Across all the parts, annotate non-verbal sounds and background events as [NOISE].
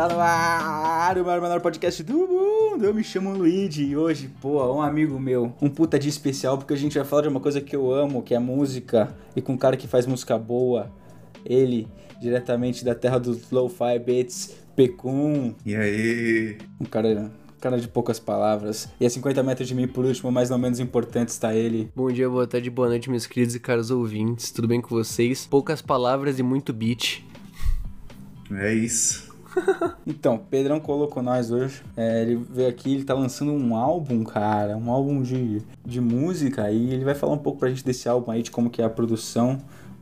Está no ar o maior, menor podcast do mundo. Eu me chamo Luigi e hoje, pô, um amigo meu, um puta de especial, porque a gente vai falar de uma coisa que eu amo, que é música, e com um cara que faz música boa. Ele, diretamente da terra dos Lo-Fi Beats, Pecum. E aí? Um cara cara de poucas palavras. E a 50 metros de mim, por último, mas não menos importante, está ele. Bom dia, boa tarde, boa noite, meus queridos e caros ouvintes. Tudo bem com vocês? Poucas palavras e muito beat. É isso. [LAUGHS] então, Pedrão colocou nós hoje. É, ele veio aqui, ele tá lançando um álbum, cara. Um álbum de, de música. E ele vai falar um pouco pra gente desse álbum aí, de como que é a produção.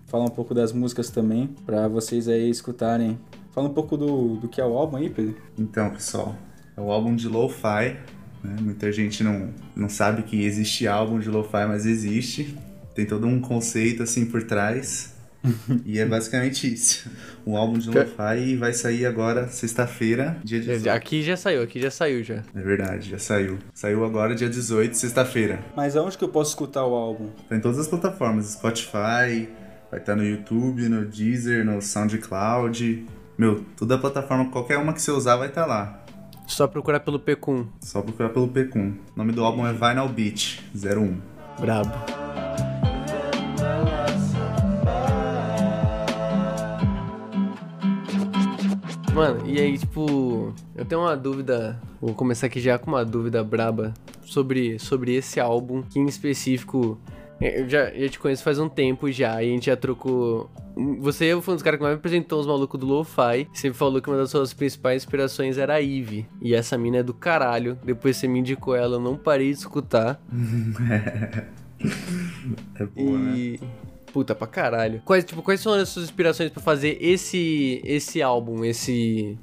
Falar um pouco das músicas também, pra vocês aí escutarem. Fala um pouco do, do que é o álbum aí, Pedro. Então, pessoal, é o álbum de lo-fi. Né? Muita gente não, não sabe que existe álbum de lo-fi, mas existe. Tem todo um conceito assim por trás. [LAUGHS] e é basicamente isso. Um álbum de lo-fi vai sair agora sexta-feira, dia 18. Aqui já saiu, aqui já saiu já. É verdade, já saiu. Saiu agora dia 18, sexta-feira. Mas aonde que eu posso escutar o álbum? Tá em todas as plataformas, Spotify, vai estar no YouTube, no Deezer, no SoundCloud. Meu, toda a plataforma, qualquer uma que você usar vai estar lá. Só procurar pelo Pecum. Só procurar pelo Pecum. O nome do álbum é Vinyl Beat 01. Brabo. Mano, e aí, tipo, eu tenho uma dúvida. Vou começar aqui já com uma dúvida braba sobre, sobre esse álbum, que em específico é, eu já, já te conheço faz um tempo já, e a gente já trocou. Você foi um dos caras que mais me apresentou os malucos do Lo-Fi. Você falou que uma das suas principais inspirações era a Eve. E essa mina é do caralho. Depois você me indicou ela, eu não parei de escutar. [LAUGHS] é boa, e... né? Puta pra caralho. Quais, tipo, quais são as suas inspirações para fazer esse esse álbum, esse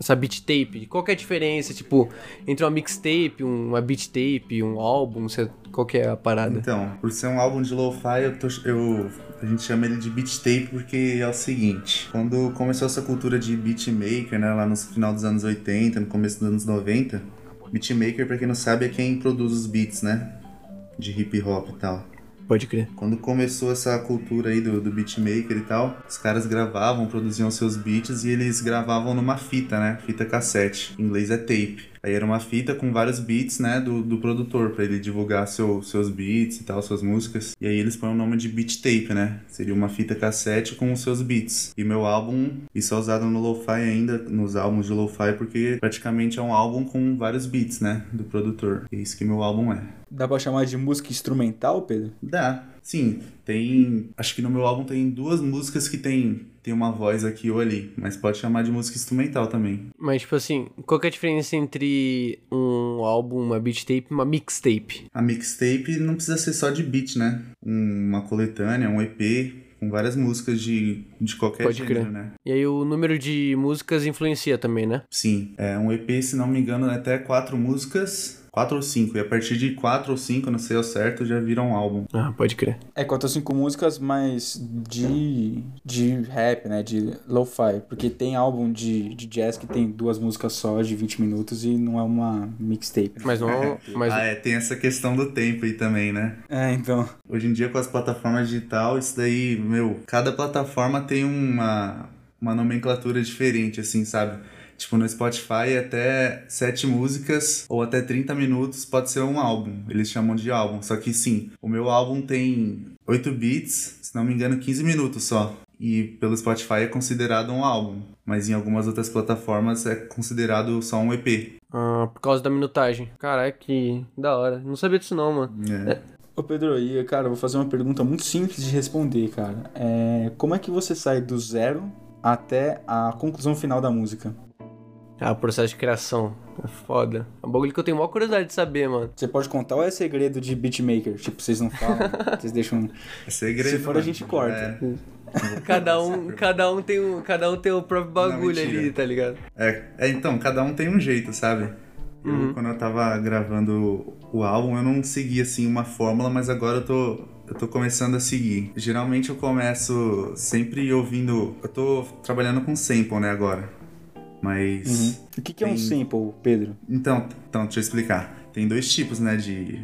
essa beat tape? Qual que é a diferença, tipo, entre uma mixtape, uma beat tape, um álbum? Você, qual que é a parada? Então, por ser um álbum de lo-fi, eu, tô, eu a gente chama ele de beat tape porque é o seguinte, quando começou essa cultura de beatmaker, né, lá no final dos anos 80, no começo dos anos 90, beatmaker, pra quem não sabe, é quem produz os beats, né, de hip hop e tal. Pode crer. Quando começou essa cultura aí do, do beatmaker e tal, os caras gravavam, produziam seus beats e eles gravavam numa fita, né? Fita cassete. Em inglês é tape. Aí era uma fita com vários beats, né, do, do produtor, para ele divulgar seu, seus beats e tal, suas músicas. E aí eles põem o nome de beat tape, né? Seria uma fita cassete com os seus beats. E meu álbum, isso é usado no lo-fi ainda, nos álbuns de lo-fi, porque praticamente é um álbum com vários beats, né, do produtor. É isso que meu álbum é. Dá pra chamar de música instrumental, Pedro? Dá. Sim, tem. Acho que no meu álbum tem duas músicas que tem, tem uma voz aqui ou ali, mas pode chamar de música instrumental também. Mas, tipo assim, qual que é a diferença entre um álbum, uma beat tape e uma mixtape? A mixtape não precisa ser só de beat, né? Uma coletânea, um EP, com várias músicas de, de qualquer Pode gênero, crer. né? E aí o número de músicas influencia também, né? Sim, é um EP, se não me engano, é até quatro músicas, quatro ou cinco. E a partir de quatro ou cinco, não sei ao certo, já vira um álbum. Ah, pode crer. É quatro ou cinco músicas, mas de, de rap, né? De lo-fi. Porque tem álbum de, de jazz que tem duas músicas só de 20 minutos e não é uma mixtape. né? Mas não. [LAUGHS] Mas... Ah, é, tem essa questão do tempo aí também, né? É, então. Hoje em dia, com as plataformas digital, isso daí, meu, cada plataforma tem uma, uma nomenclatura diferente, assim, sabe? Tipo, no Spotify, até sete músicas ou até 30 minutos pode ser um álbum. Eles chamam de álbum. Só que sim, o meu álbum tem 8 beats, se não me engano, 15 minutos só. E pelo Spotify é considerado um álbum. Mas em algumas outras plataformas é considerado só um EP. Ah, por causa da minutagem. Caralho, que da hora. Não sabia disso não, mano. É. Ô Pedro, e cara, eu vou fazer uma pergunta muito simples de responder, cara. É, como é que você sai do zero até a conclusão final da música? Ah, o processo de criação. É foda. É um bagulho que eu tenho maior curiosidade de saber, mano. Você pode contar ou é segredo de beatmaker? Tipo, vocês não falam, [LAUGHS] vocês deixam... É segredo. Se for, a mano. gente corta. É. Cada um, cada um tem um, cada um tem o próprio bagulho mentira. ali, tá ligado? É, é, então, cada um tem um jeito, sabe? Eu, Uhum. quando eu tava gravando o álbum, eu não seguia assim uma fórmula, mas agora eu tô, eu tô começando a seguir. Geralmente eu começo sempre ouvindo. Eu tô trabalhando com sample, né, agora. Mas. Uhum. O que, que é um Tem- sample, Pedro? Então, então, deixa eu explicar. Tem dois tipos, né, de,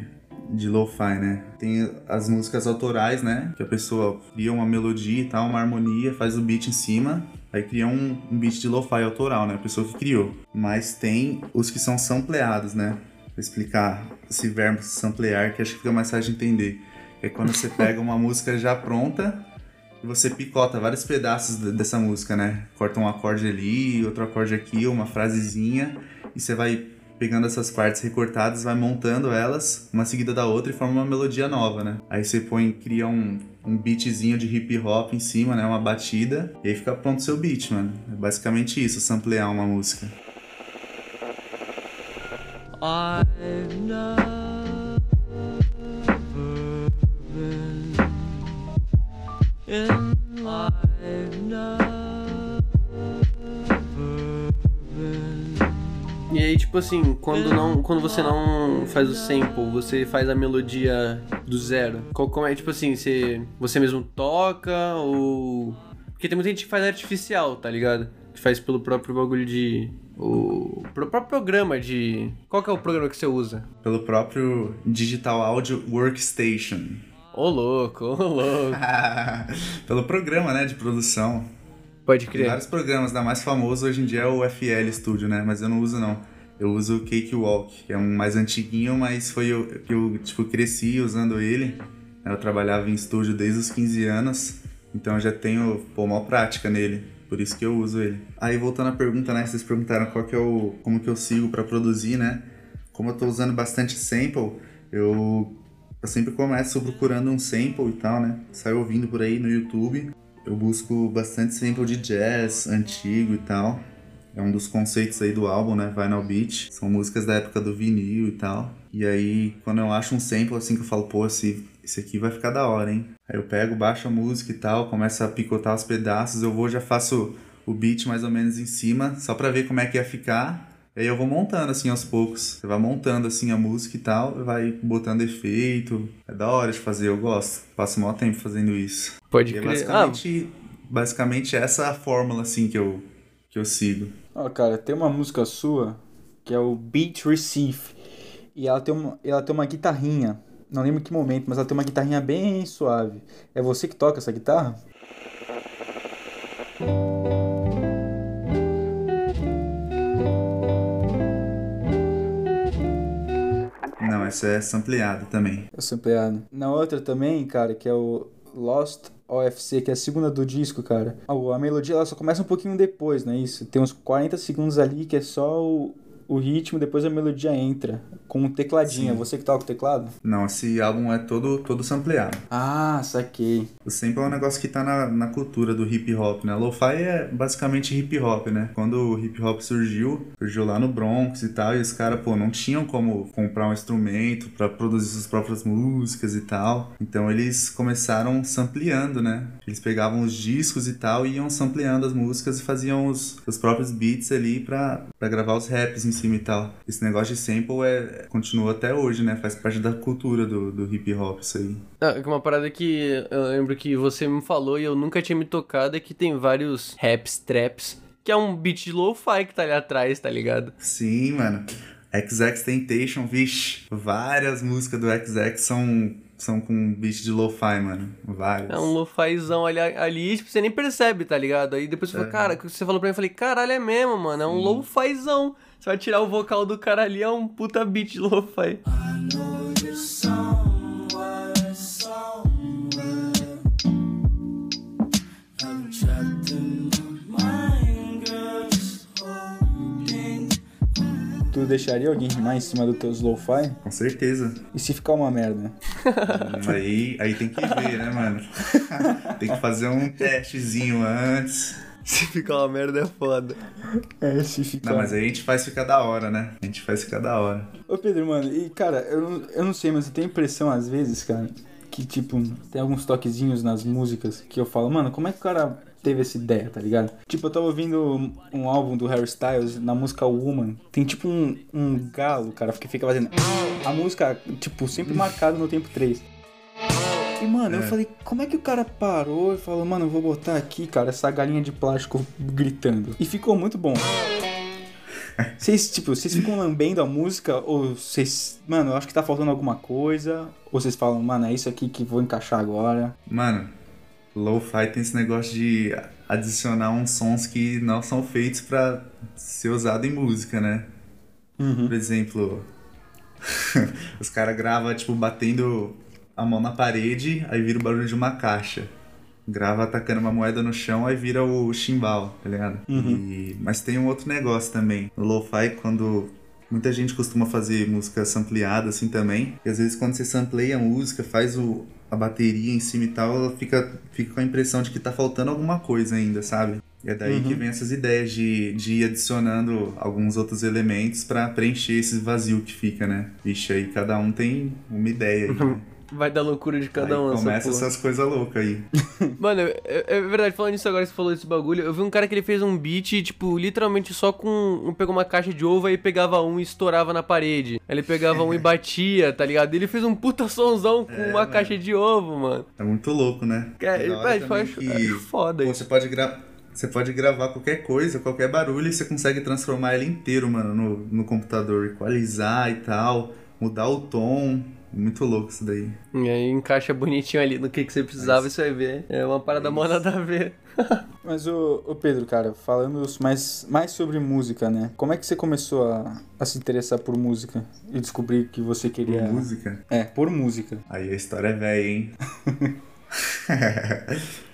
de lo-fi, né? Tem as músicas autorais, né? Que a pessoa cria uma melodia e tal, uma harmonia, faz o beat em cima, aí cria um, um beat de lo-fi autoral, né? A pessoa que criou. Mas tem os que são sampleados, né? Vou explicar esse verbo samplear que acho que fica mais fácil de entender. É quando você [LAUGHS] pega uma música já pronta e você picota vários pedaços dessa música, né? Corta um acorde ali, outro acorde aqui, uma frasezinha, e você vai pegando essas partes recortadas, vai montando elas, uma seguida da outra e forma uma melodia nova, né? Aí você põe, cria um, um beatzinho de hip hop em cima, né? Uma batida, e aí fica pronto o seu beat, mano. É basicamente isso, samplear uma música. I've E aí, tipo assim, quando, não, quando você não faz o sample, você faz a melodia do zero. Como é, tipo assim, você, você mesmo toca ou. Porque tem muita gente que faz artificial, tá ligado? Que faz pelo próprio bagulho de o próprio programa de. Qual que é o programa que você usa? Pelo próprio Digital Audio Workstation. Ô louco, ô louco. [LAUGHS] Pelo programa, né, de produção. Pode crer. Tem vários programas, da mais famoso hoje em dia é o FL Studio, né? Mas eu não uso não. Eu uso o Cakewalk, que é um mais antiguinho, mas foi eu que eu tipo cresci usando ele. Eu trabalhava em estúdio desde os 15 anos, então eu já tenho pô, uma prática nele. Por isso que eu uso ele. Aí voltando à pergunta, né? Vocês perguntaram qual que é o. como que eu sigo para produzir, né? Como eu tô usando bastante sample, eu, eu sempre começo procurando um sample e tal, né? Saio ouvindo por aí no YouTube. Eu busco bastante sample de jazz antigo e tal. É um dos conceitos aí do álbum, né? Vinyl Beat. São músicas da época do vinil e tal. E aí, quando eu acho um sample assim que eu falo, pô, esse, esse aqui vai ficar da hora, hein? Aí eu pego, baixo a música e tal, começo a picotar os pedaços, eu vou já faço o beat mais ou menos em cima, só pra ver como é que ia ficar. E aí eu vou montando assim aos poucos. Você vai montando assim a música e tal, vai botando efeito. É da hora de fazer, eu gosto. Passo o maior tempo fazendo isso. Pode e crer. É basicamente, ah. basicamente essa é a fórmula assim que eu, que eu sigo. Ó, oh, cara, tem uma música sua que é o Beat Receive. E ela tem uma, ela tem uma guitarrinha. Não lembro que momento, mas ela tem uma guitarrinha bem suave. É você que toca essa guitarra? Essa é sampleada também. É sampleada. Na outra também, cara, que é o Lost OFC, que é a segunda do disco, cara. A melodia ela só começa um pouquinho depois, não é isso? Tem uns 40 segundos ali que é só o, o ritmo, depois a melodia entra com um tecladinho. Sim. É você que toca o teclado? Não, esse álbum é todo, todo sampleado. Ah, saquei. O sample é um negócio que tá na, na cultura do hip hop, né? Lo-fi é basicamente hip hop, né? Quando o hip hop surgiu, surgiu lá no Bronx e tal, e os caras, pô, não tinham como comprar um instrumento para produzir suas próprias músicas e tal. Então eles começaram sampleando, né? Eles pegavam os discos e tal e iam sampleando as músicas e faziam os, os próprios beats ali pra gravar os raps em cima e tal. Esse negócio de sample é, continua até hoje, né? Faz parte da cultura do, do hip hop, isso aí. Ah, uma parada que eu lembro que você me falou e eu nunca tinha me tocado é que tem vários raps, traps, que é um beat de lo-fi que tá ali atrás, tá ligado? Sim, mano. XX Tentation, vixe, várias músicas do XX são são com beat de lo-fi, mano. Vários. É um lo-fizão ali, ali, tipo, você nem percebe, tá ligado? Aí depois você é. fala, cara, que você falou pra mim, eu falei, caralho, é mesmo, mano, é um lo-fizão. Você vai tirar o vocal do cara ali, é um puta beat lo-fi. Tu deixaria alguém rimar em cima dos teus lo-fi? Com certeza. E se ficar uma merda? Hum, aí, aí tem que ver, né, mano? [LAUGHS] tem que fazer um testezinho antes. [LAUGHS] Se ficar uma merda é foda. É, se ficar. Não, mas aí a gente faz ficar da hora, né? A gente faz ficar da hora. Ô Pedro, mano, e cara, eu não, eu não sei, mas eu tenho impressão às vezes, cara, que tipo, tem alguns toquezinhos nas músicas que eu falo, mano, como é que o cara teve essa ideia, tá ligado? Tipo, eu tava ouvindo um álbum do Harry Styles, na música Woman, tem tipo um, um galo, cara, que fica fazendo. A música, tipo, sempre marcada no tempo 3. E, mano, é. eu falei, como é que o cara parou e falou, mano, eu vou botar aqui, cara, essa galinha de plástico gritando. E ficou muito bom. [LAUGHS] Vocês, tipo, vocês ficam lambendo a música ou vocês. Mano, eu acho que tá faltando alguma coisa. Ou vocês falam, mano, é isso aqui que vou encaixar agora. Mano, Lo-Fi tem esse negócio de adicionar uns sons que não são feitos pra ser usado em música, né? Uhum. Por exemplo, [LAUGHS] os caras gravam, tipo, batendo a mão na parede, aí vira o barulho de uma caixa. Grava atacando uma moeda no chão, aí vira o chimbal, tá ligado? Uhum. E- Mas tem um outro negócio também. No lo-fi, quando muita gente costuma fazer música sampleada assim também, e às vezes quando você sampleia a música, faz o, a bateria em cima e tal, ela fica, fica com a impressão de que tá faltando alguma coisa ainda, sabe? E é daí Uhum. que vem essas ideias de, de ir adicionando alguns outros elementos pra preencher esse vazio que fica, né? Vixe, aí cada um tem uma ideia aí, né? [LAUGHS] Vai dar loucura de cada aí um. essa começa porra. essas coisas loucas aí. [LAUGHS] Mano, é, é verdade, falando nisso agora que você falou desse bagulho, eu vi um cara que ele fez um beat, tipo, literalmente só com. Pegou uma caixa de ovo aí pegava um e estourava na parede. Aí ele pegava um e [LAUGHS] batia, tá ligado? Ele fez um puta sonzão com É, uma mano. caixa de ovo, mano. É muito louco, né? É, É velho, acho, que- acho foda isso. você pode gravar. Você pode gravar qualquer coisa, qualquer barulho, e você consegue transformar ele inteiro, mano, no, no computador, equalizar e tal, mudar o tom. Muito louco isso daí. E aí encaixa bonitinho ali no que, que você precisava e você vai ver. É uma parada mó nada a ver. [LAUGHS] Mas, ô, ô Pedro, cara, falando mais, mais sobre música, né? Como é que você começou a, a se interessar por música e descobrir que você Por queria. música. É, por música. Aí a história é velha, hein? [LAUGHS]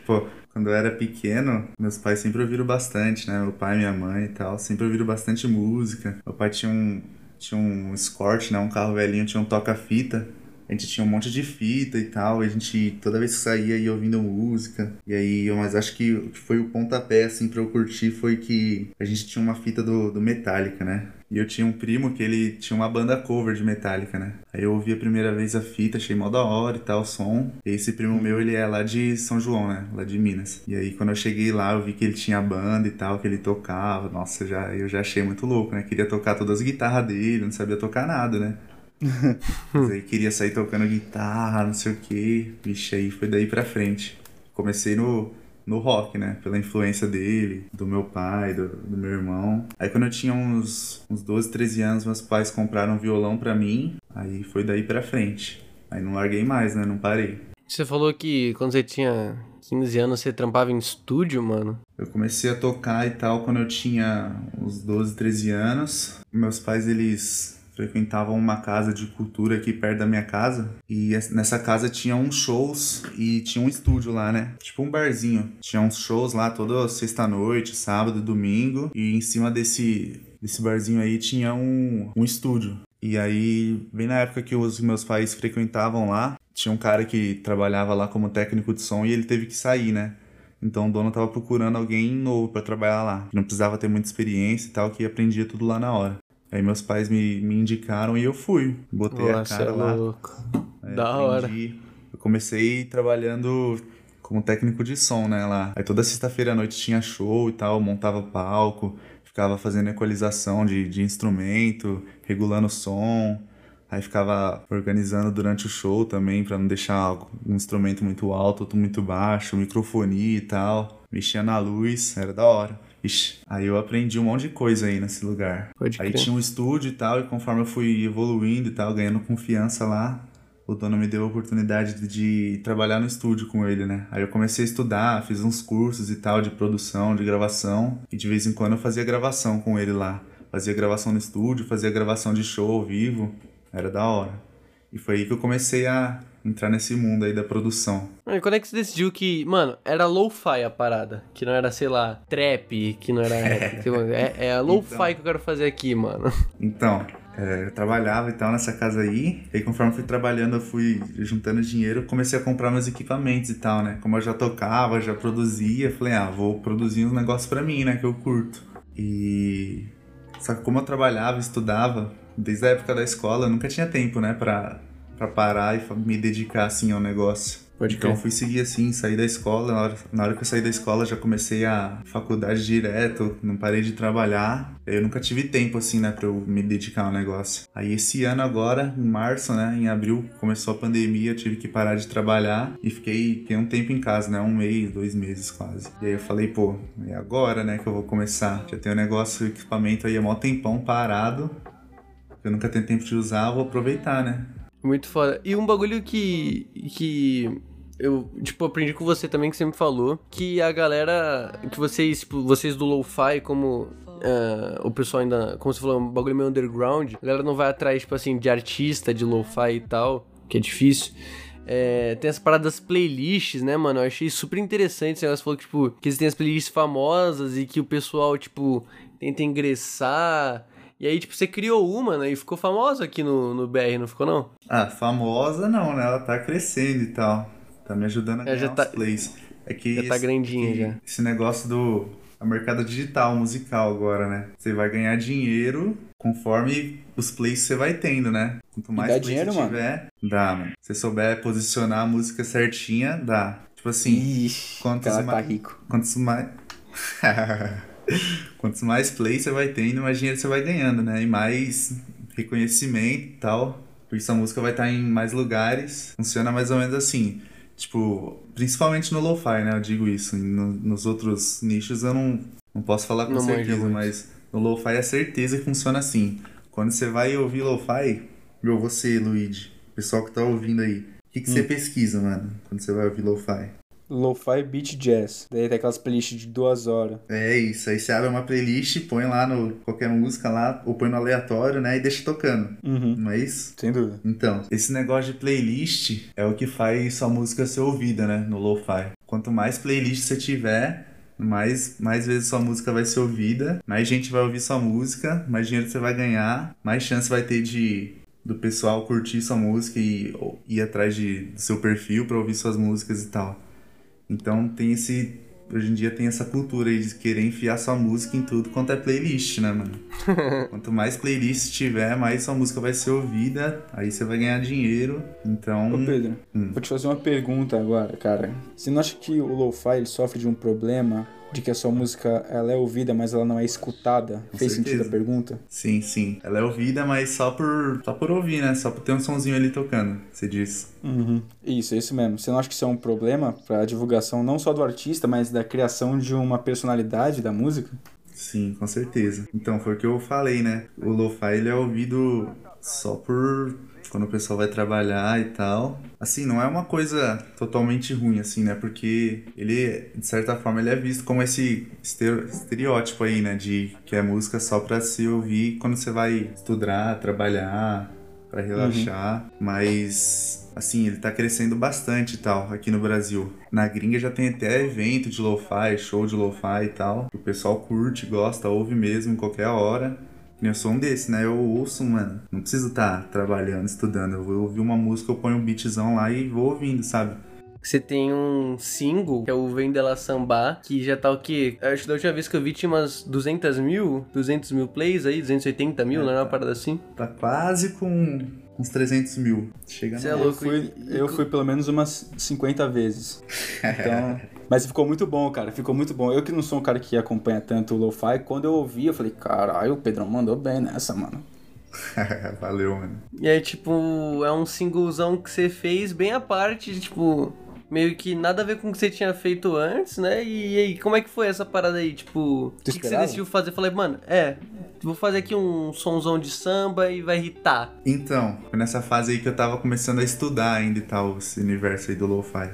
Pô, quando eu era pequeno, meus pais sempre ouviram bastante, né? Meu pai e minha mãe e tal, sempre ouviram bastante música. Meu pai tinha um, tinha um Escort, né? Um carro velhinho, tinha um toca-fita. A gente tinha um monte de fita e tal, a gente toda vez que saía ia ouvindo música. E aí, eu- mas acho que o que foi o pontapé, assim, pra eu curtir foi que a gente tinha uma fita do, do Metallica, né? E eu tinha um primo que ele tinha uma banda cover de Metallica, né? Aí eu ouvi a primeira vez a fita, achei mó da hora e tal, o som. E esse primo meu, ele é lá de São João, né? Lá de Minas. E aí quando eu cheguei lá, eu vi que ele tinha banda e tal, que ele tocava. Nossa, já, eu já achei muito louco, né? Queria tocar todas as guitarras dele, não sabia tocar nada, né? [LAUGHS] Mas aí queria sair tocando guitarra, não sei o que. Vixe, aí foi daí pra frente. Comecei no, no rock, né? Pela influência dele, do meu pai, do, do meu irmão. Aí quando eu tinha uns, uns 12, 13 anos, meus pais compraram um violão pra mim. Aí foi daí pra frente. Aí não larguei mais, né? Não parei. Você falou que quando você tinha 15 anos você trampava em estúdio, mano. Eu comecei a tocar e tal quando eu tinha uns 12, 13 anos. Meus pais, eles frequentavam uma casa de cultura aqui perto da minha casa. E es- nessa casa tinha uns shows e tinha um estúdio lá, né? Tipo um barzinho. Tinha uns shows lá toda sexta-noite, sábado, domingo. E em cima desse, desse barzinho aí tinha um, um estúdio. E aí, bem na época que os meus pais frequentavam lá, tinha um cara que trabalhava lá como técnico de som e ele teve que sair, né? Então o dono tava procurando alguém novo pra trabalhar lá. Não precisava ter muita experiência e tal, que aprendia tudo lá na hora. Aí meus pais me, me indicaram e eu fui. Botei Nossa, a cara é lá. louco. é, Da hora. aprendi. Eu comecei trabalhando como técnico de som, né, lá. Aí toda sexta-feira à noite tinha show e tal, montava palco, ficava fazendo equalização de, de instrumento, regulando o som. Aí ficava organizando durante o show também, pra não deixar um instrumento muito alto, outro muito baixo, microfonia e tal. Mexia na luz, era da hora. Ixi, aí eu aprendi um monte de coisa aí nesse lugar. Pode Aí crer. tinha um estúdio e tal, e conforme eu fui evoluindo e tal, ganhando confiança lá, o dono me deu a oportunidade de, de trabalhar no estúdio com ele, né? Aí eu comecei a estudar, fiz uns cursos e tal de produção, de gravação, e de vez em quando eu fazia gravação com ele lá. Fazia gravação no estúdio, fazia gravação de show ao vivo, era da hora. E foi aí que eu comecei a entrar nesse mundo aí da produção. E quando é que você decidiu que, mano, era lo-fi a parada? Que não era, sei lá, trap, que não era [LAUGHS] rap. é, é a lo-fi Então. que eu quero fazer aqui, mano. [LAUGHS] Então, é, eu trabalhava e tal nessa casa aí. E aí, conforme eu fui trabalhando, eu fui juntando dinheiro, comecei a comprar meus equipamentos e tal, né? Como eu já tocava, já produzia, falei, ah, vou produzir uns negócios pra mim, né? Que eu curto. E. Só que como eu trabalhava, estudava, desde a época da escola, eu nunca tinha tempo, né? Pra, pra parar e me dedicar assim ao negócio. Pode então crer. fui seguir assim, saí da escola. Na hora, na hora que eu saí da escola, já comecei a faculdade direto, não parei de trabalhar. Eu nunca tive tempo assim, né, pra eu me dedicar ao negócio. Aí esse ano agora, em março, né, em abril, começou a pandemia, eu tive que parar de trabalhar e fiquei tem um tempo em casa, né, um mês, dois meses quase. E aí eu falei, pô, é agora, né, que eu vou começar. Já tem o negócio, o equipamento aí há mó tempão parado. Eu nunca tenho tempo de usar, eu vou aproveitar, né? Muito foda. E um bagulho que. que eu, tipo, aprendi com você também, que você me falou, que a galera. Que vocês, tipo, vocês do Lo-Fi, como. ah, o pessoal ainda, como você falou, um bagulho meio underground, a galera não vai atrás, tipo assim, de artista, de lo-fi e tal, que é difícil. É, tem as paradas playlists, né, mano? Eu achei super interessante negócio. Falou que, tipo, que existem as playlists famosas e que o pessoal, tipo, tenta ingressar. E aí, tipo, você criou uma, né? E ficou famosa aqui no, no BR, não ficou, não? Ah, famosa não, né? Ela tá crescendo e tal. Tá me ajudando a É, ganhar já uns tá- plays. É que já tá esse- grandinha, que já. Esse negócio do a mercado digital, musical agora, né? Você vai ganhar dinheiro conforme os plays você vai tendo, né? Quanto mais plays dinheiro, você mano? tiver, dá, mano. Se você souber posicionar a música certinha, dá. Tipo assim, Ixi, quantos cara tá mais- rico. quantos mais. [LAUGHS] Quantos mais plays você vai tendo, mais dinheiro você vai ganhando, né? E mais reconhecimento e tal. Por isso a música vai estar em mais lugares. Funciona mais ou menos assim. Tipo, principalmente no lo-fi, né? Eu digo isso. No- nos outros nichos eu não, não posso falar com Não certeza, mas no lo-fi é certeza que funciona assim. Quando você vai ouvir lo-fi, meu, você, Luigi, pessoal que tá ouvindo aí, o que, que Hum. você pesquisa, mano, quando você vai ouvir lo-fi? Lo-fi Beat Jazz. Daí tem aquelas playlists de duas horas. É isso, aí você abre uma playlist, põe lá no qualquer música lá, ou põe no aleatório, né, e deixa tocando. Uhum. Não é isso? Sem dúvida. Então, esse negócio de playlist é o que faz sua música ser ouvida, né, no lo-fi. Quanto mais playlist você tiver, mais, mais vezes sua música vai ser ouvida, mais gente vai ouvir sua música, mais dinheiro você vai ganhar, mais chance vai ter de do pessoal curtir sua música e ir atrás de, do seu perfil pra ouvir suas músicas e tal. Então tem esse. Hoje em dia tem essa cultura aí de querer enfiar sua música em tudo quanto é playlist, né, mano? [LAUGHS] Quanto mais playlist tiver, mais sua música vai ser ouvida, aí você vai ganhar dinheiro. Então. Ô Pedro, Hum. vou te fazer uma pergunta agora, cara. Você não acha que o lo-fi sofre de um problema de que a sua música ela é ouvida, mas ela não é escutada? Com Fez certeza. sentido a pergunta? Sim, sim. Ela é ouvida, mas só por, só por ouvir, né? Só por ter um sonzinho ali tocando, você diz. Uhum. Isso, é isso mesmo. Você não acha que isso é um problema pra divulgação não só do artista, mas da criação de uma personalidade da música? Sim, com certeza. Então, foi o que eu falei, né? O lo-fi ele é ouvido só por quando o pessoal vai trabalhar e tal. Assim, não é uma coisa totalmente ruim, assim, né? Porque ele, de certa forma, ele é visto como esse estereótipo aí, né? De que é música só pra se ouvir quando você vai estudar, trabalhar, pra relaxar. Mas, assim, ele tá crescendo bastante e tal aqui no Brasil. Na gringa já tem até evento de lo-fi, show de lo-fi e tal. O pessoal curte, gosta, ouve mesmo em qualquer hora. Eu sou um desse, né? Eu ouço, mano. Não preciso estar trabalhando, estudando. Eu vou ouvir uma música, eu ponho um beatzão lá e vou ouvindo, sabe? Você tem um single, que é o Vendela Samba, que já tá o quê? Acho que da última vez que eu vi tinha umas 200 mil, 200 mil plays aí, 280 mil, É, não era uma tá. parada assim? Tá quase com uns 300 mil. Chega Cê é na... Eu louco. fui, eu fui pelo menos umas 50 vezes. [LAUGHS] Então, mas ficou muito bom, cara. Ficou muito bom. Eu que não sou um cara que acompanha tanto o lo-fi, quando eu ouvi, eu falei, caralho, o Pedrão mandou bem nessa, mano. [LAUGHS] Valeu, mano. E aí, tipo, é um singlezão que você fez bem à parte, tipo, meio que nada a ver com o que você tinha feito antes, né? E, aí, como é que foi essa parada aí? Tipo, o que, que você decidiu fazer? Eu falei, mano, é, vou fazer aqui um sonzão de samba e vai irritar. Então, foi nessa fase aí que eu tava começando a estudar ainda e tal, esse universo aí do lo-fi.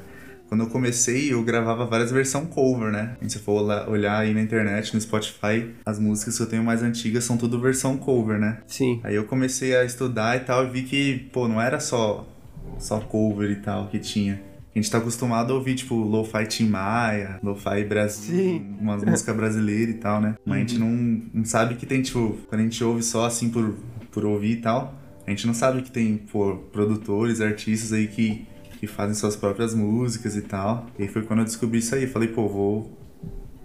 Quando eu comecei, eu gravava várias versões cover, né? Se você for olhar- aí na internet, no Spotify, as músicas que eu tenho mais antigas são tudo versão cover, né? Sim. Aí eu comecei a estudar e tal, e vi que, pô, não era só, só cover e tal que tinha. A gente tá acostumado a ouvir, tipo, Lo-Fi Tim Maia, Lo-Fi Brasil, Sim. umas músicas [LAUGHS] brasileiras e tal, né? Mas a gente não, não sabe que tem, tipo, quando a gente ouve só assim por, por ouvir e tal, a gente não sabe que tem, pô, produtores, artistas aí que, que fazem suas próprias músicas e tal. E aí foi quando eu descobri isso aí. Falei, pô, vou,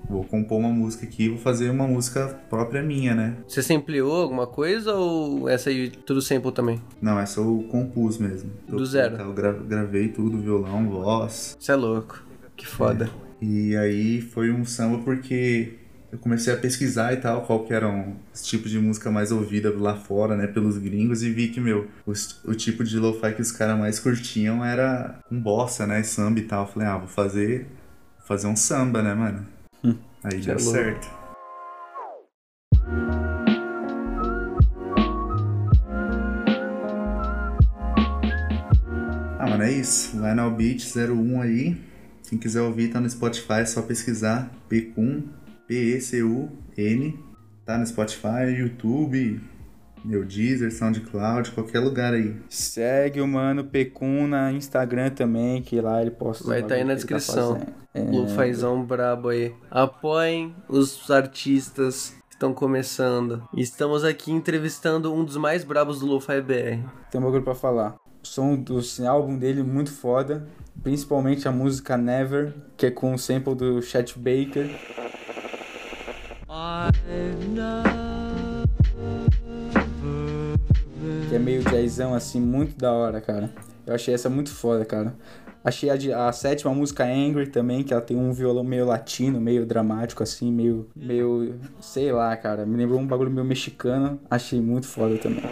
vou compor uma música aqui, vou fazer uma música própria minha, né? Você sampleou alguma coisa ou essa aí tudo sample também? Não, essa eu compus mesmo. Do zero? Eu gra gravei tudo, violão, voz. Você é louco. Que foda. É. E aí foi um samba porque eu comecei a pesquisar e tal, qual que eram os tipos de música mais ouvida lá fora, né, pelos gringos, e vi que, meu, o, o tipo de lo-fi que os caras mais curtiam era um bossa, né, samba e tal. Falei, ah, vou fazer, vou fazer um samba, né, mano? Hum, Aí deu é certo. Ah, mano, é isso. Lionel Beach 01 aí. Quem quiser ouvir, tá no Spotify, é só pesquisar P-Cun, P-E-C-U-N. Tá no Spotify, YouTube, meu Deezer, SoundCloud, qualquer lugar aí. Segue o mano Pecun na Instagram também, que lá ele posta. Vai estar tá aí na descrição. Tá é... Lufazão brabo aí. Apoiem os artistas que estão começando. Estamos aqui entrevistando um dos mais brabos do Lo-Fi BR. Tem um bagulho pra falar. O som do álbum dele muito foda. Principalmente a música Never, que é com o sample do Chet Baker. Que é meio jazzão assim, muito da hora, cara. Eu achei essa muito foda, cara. Achei a, a sétima música Angry também, que ela tem um violão meio latino, meio dramático, assim, meio. meio. sei lá, cara. Me lembrou um bagulho meio mexicano. Achei muito foda também.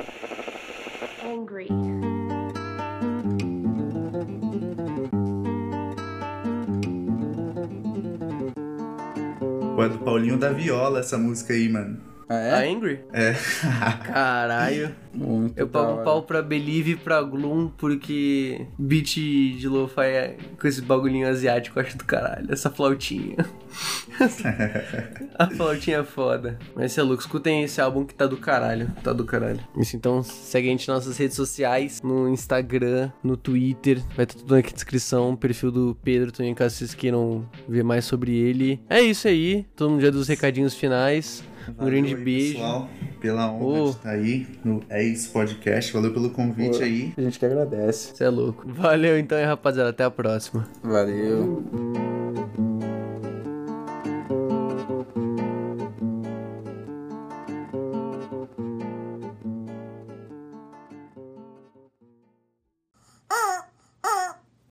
Do Paulinho da Viola essa música aí, mano. Ah, é? A Angry? É. [LAUGHS] Caralho. Muito Eu pago um pau pra Believe e pra Gloom porque beat de lo-fi é com esse bagulhinho asiático eu acho do caralho. Essa flautinha. [LAUGHS] a flautinha é foda. Mas você é louco, escutem esse álbum que tá do caralho. Tá do caralho. Isso, então segue a gente nas nossas redes sociais, no Instagram, no Twitter. Vai estar tudo aqui na descrição. Perfil do Pedro também, caso vocês queiram ver mais sobre ele. É isso aí. Todo mundo já dos recadinhos finais. Um grande aí, beijo. Pessoal, pela honra Oh. de estar aí no É Isso Podcast. Valeu pelo convite Pô. aí. A gente que agradece. Você é louco. Valeu então, hein, rapaziada. Até a próxima. Valeu.